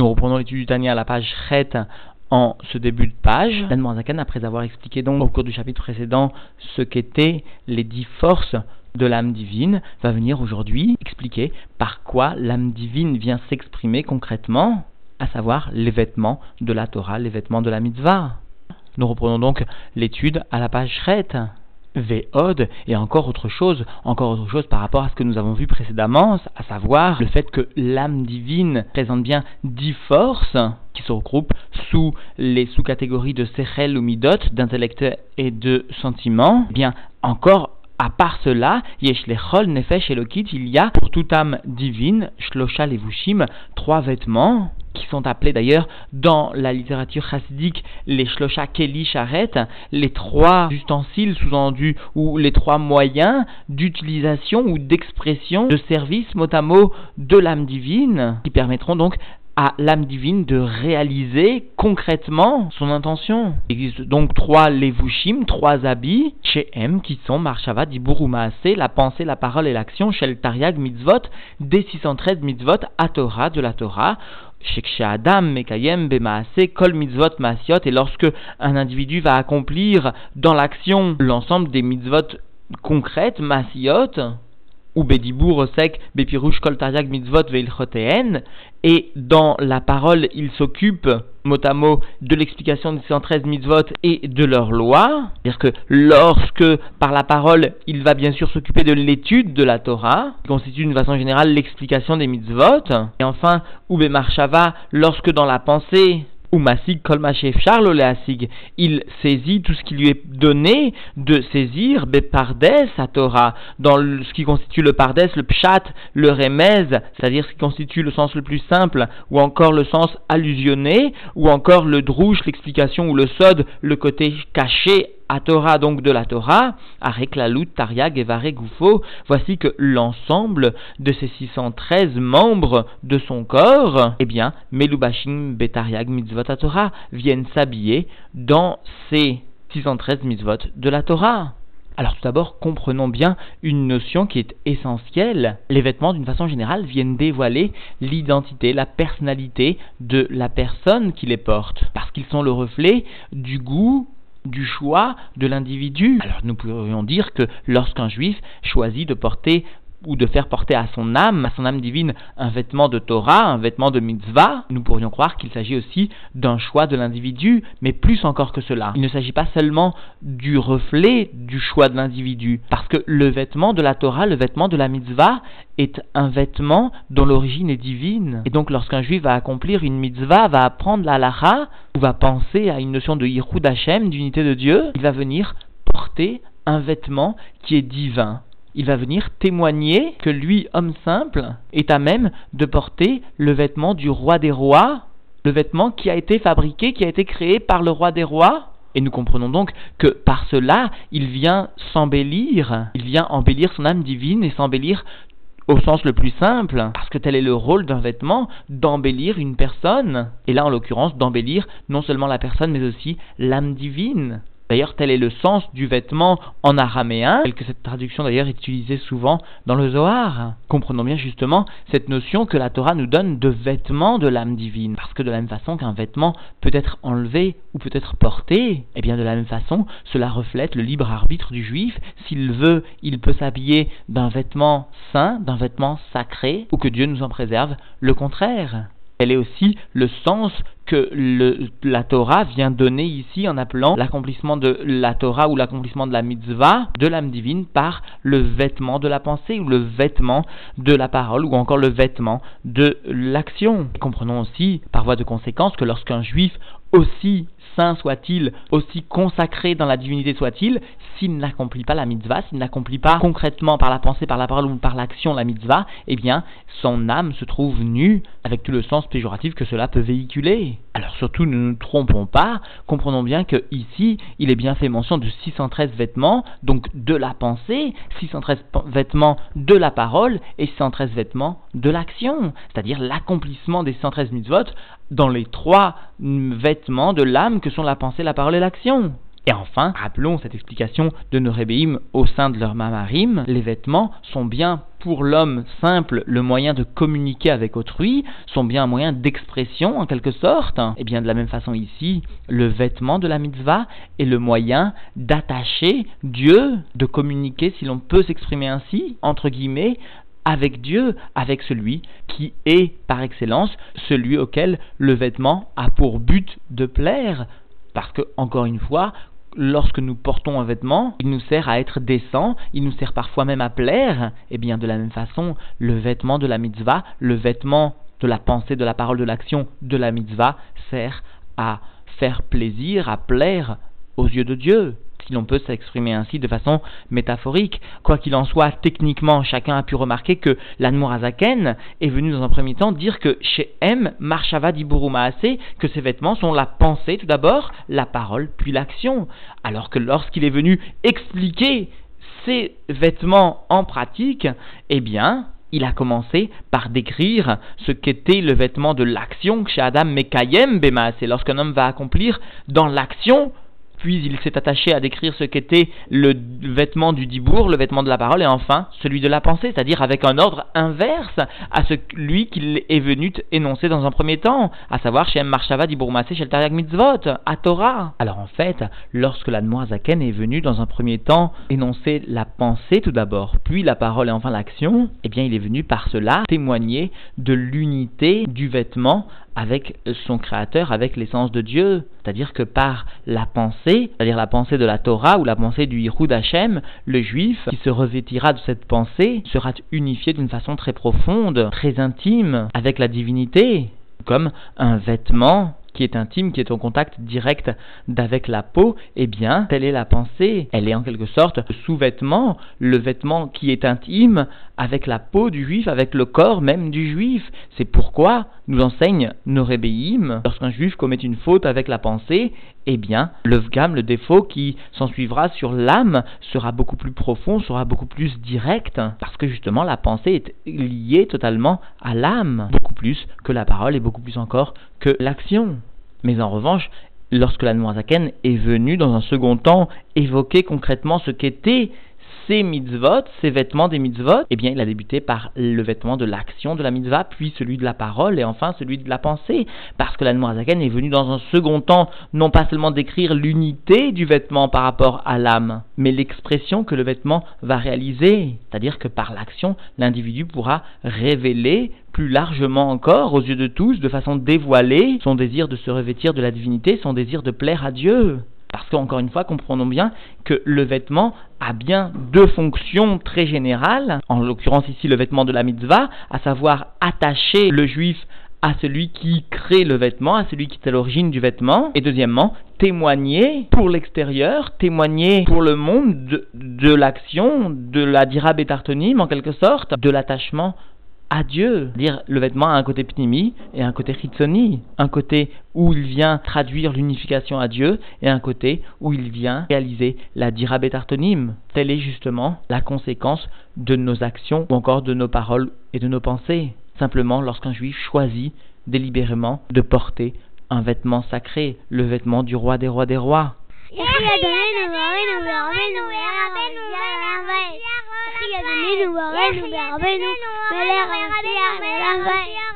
Nous reprenons l'étude du Tania à la page Chet en ce début de page. Zaken, après avoir expliqué donc au cours du chapitre précédent ce qu'étaient les dix forces de l'âme divine, va venir aujourd'hui expliquer par quoi l'âme divine vient s'exprimer concrètement, à savoir les vêtements de la Torah, les vêtements de la mitzvah. Nous reprenons donc l'étude à la page Chet. Véod et encore autre chose, encore autre chose par rapport à ce que nous avons vu précédemment, à savoir le fait que l'âme divine présente bien dix forces qui se regroupent sous les sous-catégories de Sechel ou Midot, d'intellect et de sentiment. Eh bien, encore à part cela, Yesh Lechol Nefesh Elokit, il y a pour toute âme divine, Shlosha Levushim, trois vêtements qui sont appelés d'ailleurs dans la littérature chassidique les shlosha keli sharet, les trois ustensiles sous-entendus ou les trois moyens d'utilisation ou d'expression de service mot à mot de l'âme divine qui permettront donc à l'âme divine de réaliser concrètement son intention. Il existe donc trois levushim, trois habits chez M qui sont Marshava, Dibur la pensée, la parole et l'action, Shel Tariag Mitzvot, des 613 Mitzvot à Torah, de la Torah, Adam Mekayem Bemaase Kol Mitzvot Masiot, et lorsque un individu va accomplir dans l'action l'ensemble des mitzvot concrètes, Masiot, ou Bedibour sec, Bepirouche Kol Tariag Mitzvot Veilchoteen, et dans la parole, il s'occupe mot à mot de l'explication des 113 mitzvot et de leurs lois. C'est-à-dire que lorsque, par la parole, il va bien sûr s'occuper de l'étude de la Torah, qui constitue d'une façon générale l'explication des mitzvot. Et enfin, Oube Marshava, lorsque dans la pensée, ou Masig Kolmachef Charles il saisit tout ce qui lui est donné de saisir Bepardes à Torah, dans ce qui constitue le Pardes, le Pshat, le Remez, c'est-à-dire ce qui constitue le sens le plus simple, ou encore le sens allusionné, ou encore le Drouche, l'explication, ou le Sod, le côté caché à Torah, donc de la Torah, Areklalut, Tariag, Evare, Goufo, voici que l'ensemble de ces 613 membres de son corps, eh bien, Melubashim, Betariag, Mitzvot à Torah, viennent s'habiller dans ces 613 mitzvot de la Torah. Alors tout d'abord, comprenons bien une notion qui est essentielle. Les vêtements, d'une façon générale, viennent dévoiler l'identité, la personnalité de la personne qui les porte, parce qu'ils sont le reflet du goût du choix de l'individu. Alors nous pourrions dire que lorsqu'un juif choisit de porter ou de faire porter à son âme, à son âme divine, un vêtement de Torah, un vêtement de mitzvah, nous pourrions croire qu'il s'agit aussi d'un choix de l'individu, mais plus encore que cela. Il ne s'agit pas seulement du reflet du choix de l'individu, parce que le vêtement de la Torah, le vêtement de la mitzvah, est un vêtement dont l'origine est divine. Et donc lorsqu'un juif va accomplir une mitzvah, va apprendre la lacha, ou va penser à une notion de Yichud Hashem, d'unité de Dieu, il va venir porter un vêtement qui est divin il va venir témoigner que lui, homme simple, est à même de porter le vêtement du roi des rois, le vêtement qui a été fabriqué, qui a été créé par le roi des rois. Et nous comprenons donc que par cela, il vient s'embellir, il vient embellir son âme divine et s'embellir au sens le plus simple, parce que tel est le rôle d'un vêtement, d'embellir une personne. Et là, en l'occurrence, d'embellir non seulement la personne, mais aussi l'âme divine. D'ailleurs, tel est le sens du vêtement en araméen, tel que cette traduction d'ailleurs est utilisée souvent dans le Zohar. Comprenons bien justement cette notion que la Torah nous donne de vêtements de l'âme divine, parce que de la même façon qu'un vêtement peut être enlevé ou peut être porté, eh bien de la même façon, cela reflète le libre arbitre du juif. S'il veut, il peut s'habiller d'un vêtement saint, d'un vêtement sacré, ou que Dieu nous en préserve, le contraire. Elle est aussi le sens que la Torah vient donner ici en appelant l'accomplissement de la Torah ou l'accomplissement de la mitzvah de l'âme divine par le vêtement de la pensée ou le vêtement de la parole ou encore le vêtement de l'action. Comprenons aussi par voie de conséquence que lorsqu'un juif aussi saint soit-il, aussi consacré dans la divinité soit-il, s'il n'accomplit pas la mitzvah, s'il n'accomplit pas concrètement par la pensée, par la parole ou par l'action la mitzvah, eh bien, son âme se trouve nue, avec tout le sens péjoratif que cela peut véhiculer. Alors surtout, ne nous trompons pas, comprenons bien que ici, il est bien fait mention de 613 vêtements, donc de la pensée, 613 vêtements de la parole et 613 vêtements de l'action, c'est-à-dire l'accomplissement des 113 mitzvot dans les trois vêtements de l'âme que sont la pensée, la parole et l'action. Et enfin, rappelons cette explication de nos rébéim au sein de leur mamarim. Les vêtements sont bien pour l'homme simple le moyen de communiquer avec autrui, sont bien un moyen d'expression en quelque sorte. Et bien de la même façon ici, le vêtement de la mitzvah est le moyen d'attacher Dieu, de communiquer, si l'on peut s'exprimer ainsi, entre guillemets, avec Dieu, avec celui qui est par excellence celui auquel le vêtement a pour but de plaire. Parce que, encore une fois, lorsque nous portons un vêtement, il nous sert à être décent, il nous sert parfois même à plaire. Et eh bien de la même façon, le vêtement de la mitzvah, le vêtement de la pensée, de la parole, de l'action de la mitzvah sert à faire plaisir, à plaire aux yeux de Dieu si l'on peut s'exprimer ainsi de façon métaphorique. Quoi qu'il en soit, techniquement, chacun a pu remarquer que l'Anmorazaken est venu dans un premier temps dire que chez M, Marshava Diburumaase, que ses vêtements sont la pensée tout d'abord, la parole, puis l'action. Alors que lorsqu'il est venu expliquer ses vêtements en pratique, eh bien, il a commencé par décrire ce qu'était le vêtement de l'action chez Adam Mekayem Bema. C'est lorsqu'un homme va accomplir dans l'action puis il s'est attaché à décrire ce qu'était le vêtement du dibour, le vêtement de la parole, et enfin celui de la pensée, c'est-à-dire avec un ordre inverse à celui qu'il est venu énoncer dans un premier temps, à savoir Shem Marshava Dibour Masé Shel Mitzvot, à Torah. Alors en fait, lorsque la Zaken est venu dans un premier temps énoncer la pensée tout d'abord, puis la parole et enfin l'action, eh bien il est venu par cela témoigner de l'unité du vêtement avec son créateur, avec l'essence de Dieu. C'est-à-dire que par la pensée, c'est-à-dire la pensée de la Torah ou la pensée du Yichud Hashem, le juif qui se revêtira de cette pensée sera unifié d'une façon très profonde, très intime avec la divinité, comme un vêtement qui est intime, qui est en contact direct d'avec la peau, eh bien, telle est la pensée. Elle est en quelque sorte le sous-vêtement, le vêtement qui est intime avec la peau du juif, avec le corps même du juif. C'est pourquoi nous enseigne nos rébéim, lorsqu'un juif commet une faute avec la pensée, eh bien, le vgam, le défaut qui s'ensuivra sur l'âme sera beaucoup plus profond, sera beaucoup plus direct, parce que justement la pensée est liée totalement à l'âme, beaucoup plus que la parole et beaucoup plus encore que l'action. Mais en revanche, lorsque la Zaken est venu dans un second temps évoquer concrètement ce qu'était ces mitzvot, ces vêtements des mitzvot, eh bien, il a débuté par le vêtement de l'action de la mitzvah, puis celui de la parole, et enfin celui de la pensée. Parce que la Zaken est venu dans un second temps, non pas seulement décrire l'unité du vêtement par rapport à l'âme, mais l'expression que le vêtement va réaliser. C'est-à-dire que par l'action, l'individu pourra révéler plus largement encore aux yeux de tous, de façon dévoilée, son désir de se revêtir de la divinité, son désir de plaire à Dieu. Parce qu'encore une fois, comprenons bien que le vêtement a bien deux fonctions très générales, en l'occurrence ici le vêtement de la mitzvah, à savoir attacher le juif à celui qui crée le vêtement, à celui qui est à l'origine du vêtement, et deuxièmement, témoigner pour l'extérieur, témoigner pour le monde de, l'action, de la dirabetartonim en quelque sorte, de l'attachement à Dieu. Dire le vêtement a un côté pnimi et un côté chitsoni, un côté où il vient traduire l'unification à Dieu et un côté où il vient réaliser la dirabetartonim. Telle est justement la conséquence de nos actions ou encore de nos paroles et de nos pensées. Simplement lorsqu'un juif choisit délibérément de porter un vêtement sacré, le vêtement du roi des rois des rois. María de Ninuba, Benuba, Benu, Melea, García, Melea, García.